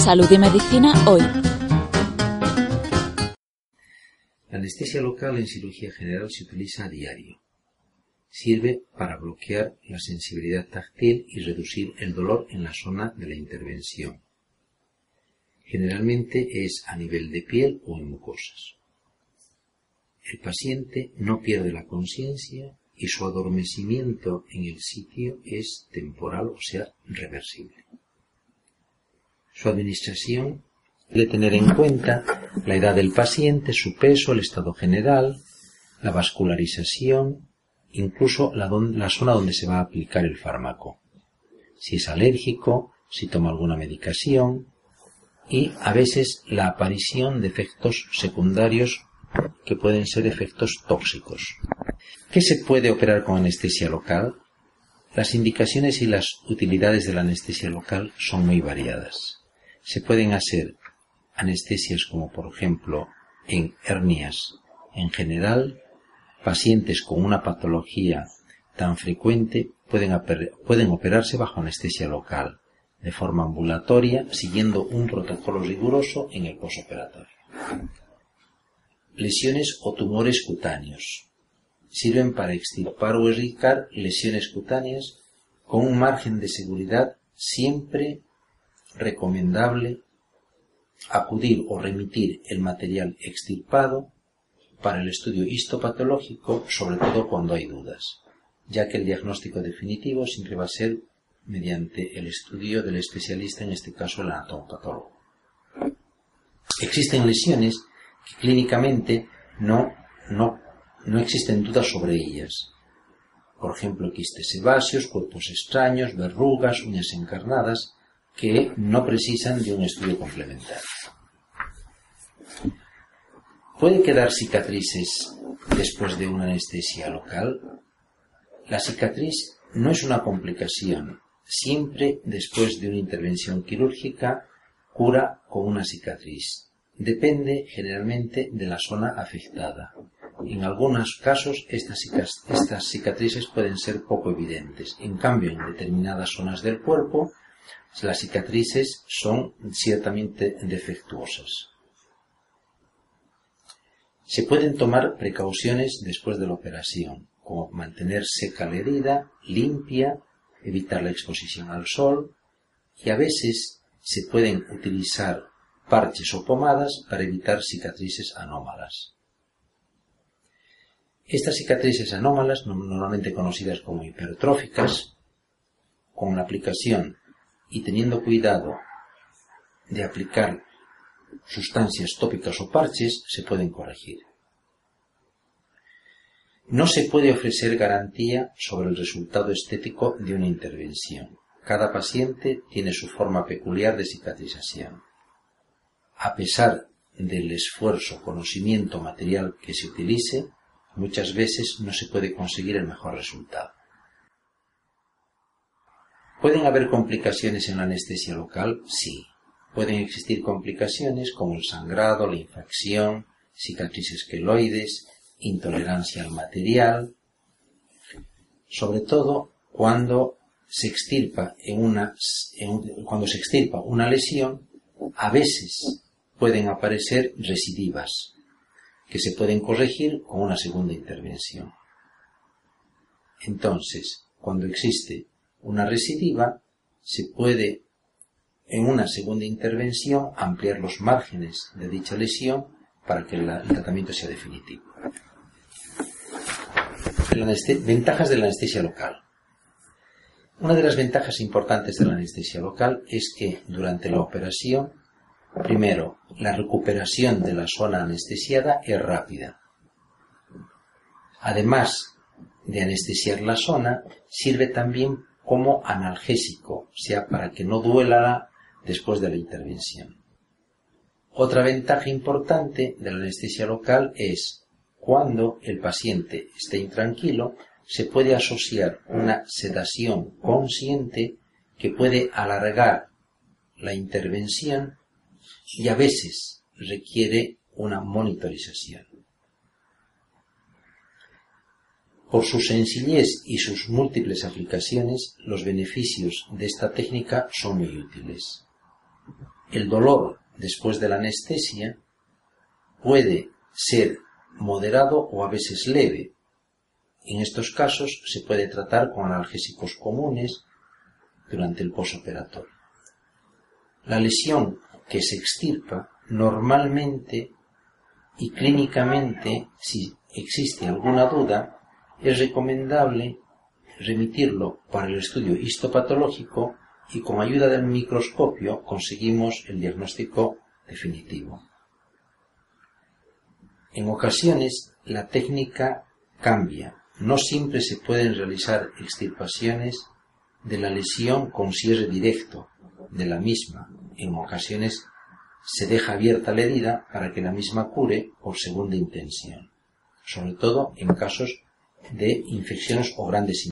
Salud y medicina hoy. La anestesia local en cirugía general se utiliza a diario. Sirve para bloquear la sensibilidad táctil y reducir el dolor en la zona de la intervención. Generalmente es a nivel de piel o en mucosas. El paciente no pierde la conciencia y su adormecimiento en el sitio es temporal, o sea, reversible. Su administración debe tener en cuenta la edad del paciente, su peso, el estado general, la vascularización, incluso la, la, zona donde se va a aplicar el fármaco. Si es alérgico, si toma alguna medicación y a veces la aparición de efectos secundarios que pueden ser efectos tóxicos. ¿Qué se puede operar con anestesia local? Las indicaciones y las utilidades de la anestesia local son muy variadas. Se pueden hacer anestesias como por ejemplo en hernias en general, pacientes con una patología tan frecuente pueden, pueden operarse bajo anestesia local, de forma ambulatoria, siguiendo un protocolo riguroso en el posoperatorio. Lesiones o tumores cutáneos. Sirven para extirpar o erradicar lesiones cutáneas con un margen de seguridad siempre recomendable acudir o remitir el material extirpado para el estudio histopatológico, sobre todo cuando hay dudas, ya que el diagnóstico definitivo siempre va a ser mediante el estudio del especialista, en este caso el anatomopatólogo. Existen lesiones que clínicamente no, no, no existen dudas sobre ellas. Por ejemplo, quistes sebáceos, cuerpos extraños, verrugas, uñas encarnadas, que no precisan de un estudio complementario. ¿Puede quedar cicatrices después de una anestesia local? La cicatriz no es una complicación. Siempre después de una intervención quirúrgica cura con una cicatriz. Depende generalmente de la zona afectada. En algunos casos estas, cicatrices pueden ser poco evidentes. En cambio, en determinadas zonas del cuerpo las cicatrices son ciertamente defectuosas. Se pueden tomar precauciones después de la operación, como mantener seca la herida, limpia, evitar la exposición al sol y a veces se pueden utilizar parches o pomadas para evitar cicatrices anómalas. Estas cicatrices anómalas, normalmente conocidas como hipertróficas, con la aplicación y teniendo cuidado de aplicar sustancias tópicas o parches, se pueden corregir. No se puede ofrecer garantía sobre el resultado estético de una intervención. Cada paciente tiene su forma peculiar de cicatrización. A pesar del esfuerzo, conocimiento material que se utilice, muchas veces no se puede conseguir el mejor resultado. ¿Pueden haber complicaciones en la anestesia local? Sí. Pueden existir complicaciones como el sangrado, la infección, cicatrices queloides, intolerancia al material, sobre todo cuando se extirpa una, cuando se extirpa una lesión, a veces pueden aparecer recidivas que se pueden corregir con una segunda intervención. Entonces, cuando existe una recidiva, se puede en una segunda intervención ampliar los márgenes de dicha lesión para que el tratamiento sea definitivo. Ventajas de la anestesia local. Una de las ventajas importantes de la anestesia local es que durante la operación, primero, la recuperación de la zona anestesiada es rápida. Además de anestesiar la zona, sirve también como analgésico, o sea, para que no duela después de la intervención. Otra ventaja importante de la anestesia local es cuando el paciente esté intranquilo, se puede asociar una sedación consciente que puede alargar la intervención y a veces requiere una monitorización. Por su sencillez y sus múltiples aplicaciones, los beneficios de esta técnica son muy útiles. El dolor después de la anestesia puede ser moderado o a veces leve. En estos casos se puede tratar con analgésicos comunes durante el posoperatorio. La lesión que se extirpa normalmente y clínicamente, si existe alguna duda, es recomendable remitirlo para el estudio histopatológico y con ayuda del microscopio conseguimos el diagnóstico definitivo. En ocasiones la técnica cambia. No siempre se pueden realizar extirpaciones de la lesión con cierre directo de la misma. En ocasiones se deja abierta la herida para que la misma cure por segunda intención, sobre todo en casos de infecciones o grandes